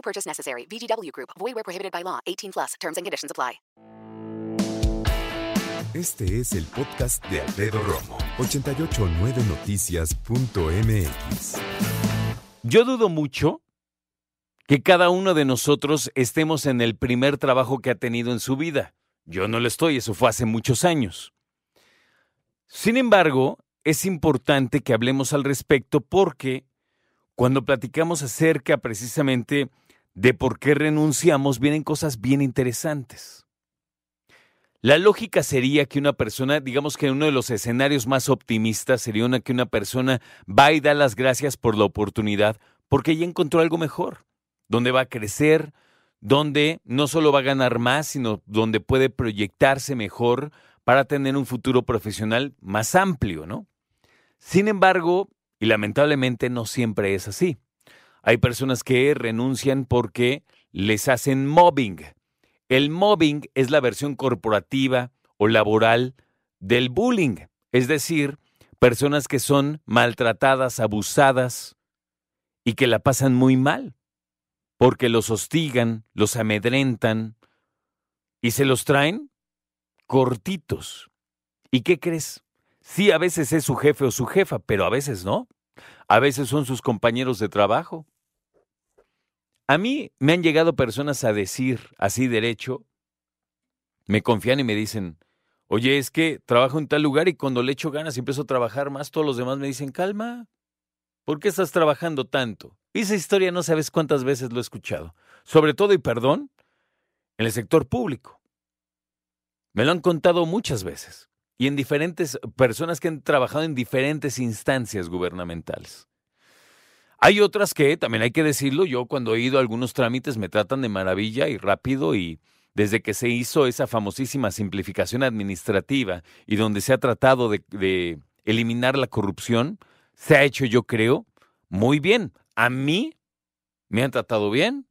No purchase necessary. VGW Group. Void where prohibited by law. 18 plus. Terms and conditions apply. Este es el podcast de Alfredo Romo. 889noticias.mx. Yo dudo mucho que cada uno de nosotros estemos en el primer trabajo que ha tenido en su vida. Yo no lo estoy, eso fue hace muchos años. Sin embargo, es importante que hablemos al respecto porque cuando platicamos acerca precisamente de por qué renunciamos, vienen cosas bien interesantes. La lógica sería que una persona, digamos que uno de los escenarios más optimistas sería una que una persona va y da las gracias por la oportunidad porque ya encontró algo mejor, donde va a crecer, donde no solo va a ganar más, sino donde puede proyectarse mejor para tener un futuro profesional más amplio, ¿no? Sin embargo, y lamentablemente no siempre es así. Hay personas que renuncian porque les hacen mobbing. El mobbing es la versión corporativa o laboral del bullying, es decir, personas que son maltratadas, abusadas y que la pasan muy mal, porque los hostigan, los amedrentan y se los traen cortitos. ¿Y qué crees? Sí, a veces es su jefe o su jefa, pero a veces no. A veces son sus compañeros de trabajo. A mí me han llegado personas a decir así derecho, me confían y me dicen, oye, es que trabajo en tal lugar y cuando le echo ganas y empiezo a trabajar más, todos los demás me dicen, calma, ¿por qué estás trabajando tanto? Esa historia no sabes cuántas veces lo he escuchado. Sobre todo, y perdón, en el sector público. Me lo han contado muchas veces y en diferentes personas que han trabajado en diferentes instancias gubernamentales. Hay otras que, también hay que decirlo, yo cuando he ido a algunos trámites me tratan de maravilla y rápido y desde que se hizo esa famosísima simplificación administrativa y donde se ha tratado de, eliminar la corrupción, se ha hecho, yo creo, muy bien. A mí me han tratado bien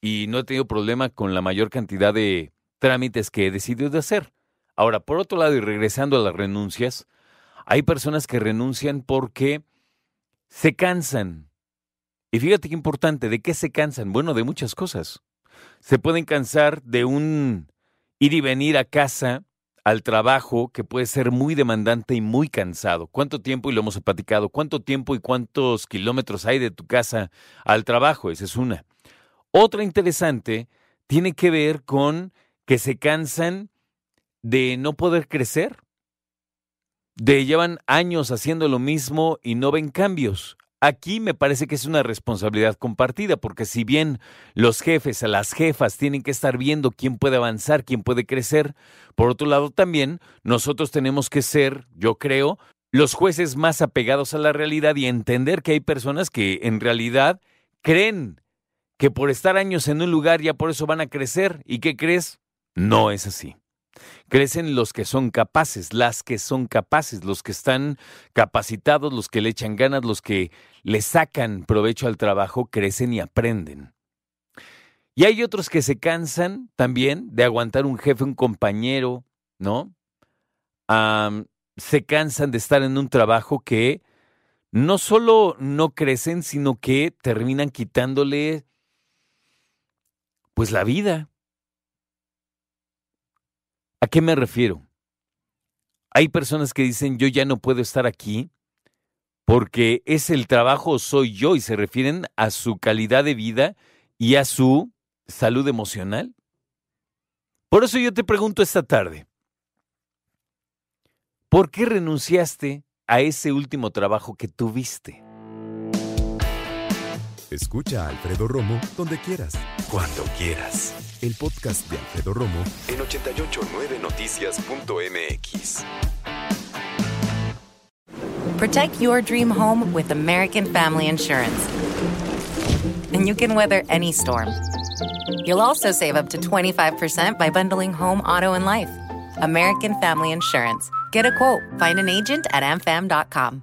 y no he tenido problema con la mayor cantidad de trámites que he decidido de hacer. Ahora, por otro lado, y regresando a las renuncias, hay personas que renuncian porque se cansan, y fíjate qué importante, ¿de qué se cansan? Bueno, de muchas cosas. Se pueden cansar de un ir y venir a casa, al trabajo, que puede ser muy demandante y muy cansado. ¿Cuánto tiempo, y lo hemos platicado, cuánto tiempo y cuántos kilómetros hay de tu casa al trabajo? Esa es una. Otra interesante tiene que ver con que se cansan de no poder crecer, de llevan años haciendo lo mismo y no ven cambios. Aquí me parece que es una responsabilidad compartida, porque si bien los jefes, las jefas tienen que estar viendo quién puede avanzar, quién puede crecer, por otro lado también nosotros tenemos que ser, yo creo, los jueces más apegados a la realidad y entender que hay personas que en realidad creen que por estar años en un lugar ya por eso van a crecer. ¿Y qué crees? No es así. Crecen los que son capaces, las que son capaces, los que están capacitados, los que le echan ganas, los que le sacan provecho al trabajo, crecen y aprenden. Y hay otros que se cansan también de aguantar un jefe, un compañero, ¿no? se cansan de estar en un trabajo que no solo no crecen, sino que terminan quitándole pues la vida. ¿A qué me refiero? Hay personas que dicen yo ya no puedo estar aquí porque es el trabajo soy yo y se refieren a su calidad de vida y a su salud emocional. Por eso yo te pregunto esta tarde, ¿por qué renunciaste a ese último trabajo que tuviste? Escucha a Alfredo Romo donde quieras. Cuando quieras. El podcast de Alfredo Romo en 889noticias.mx. Protect your dream home with American Family Insurance. and you can weather any storm. You'll also save up to 25% by bundling home, auto, and life. American Family Insurance. Get a quote. Find an agent at amfam.com.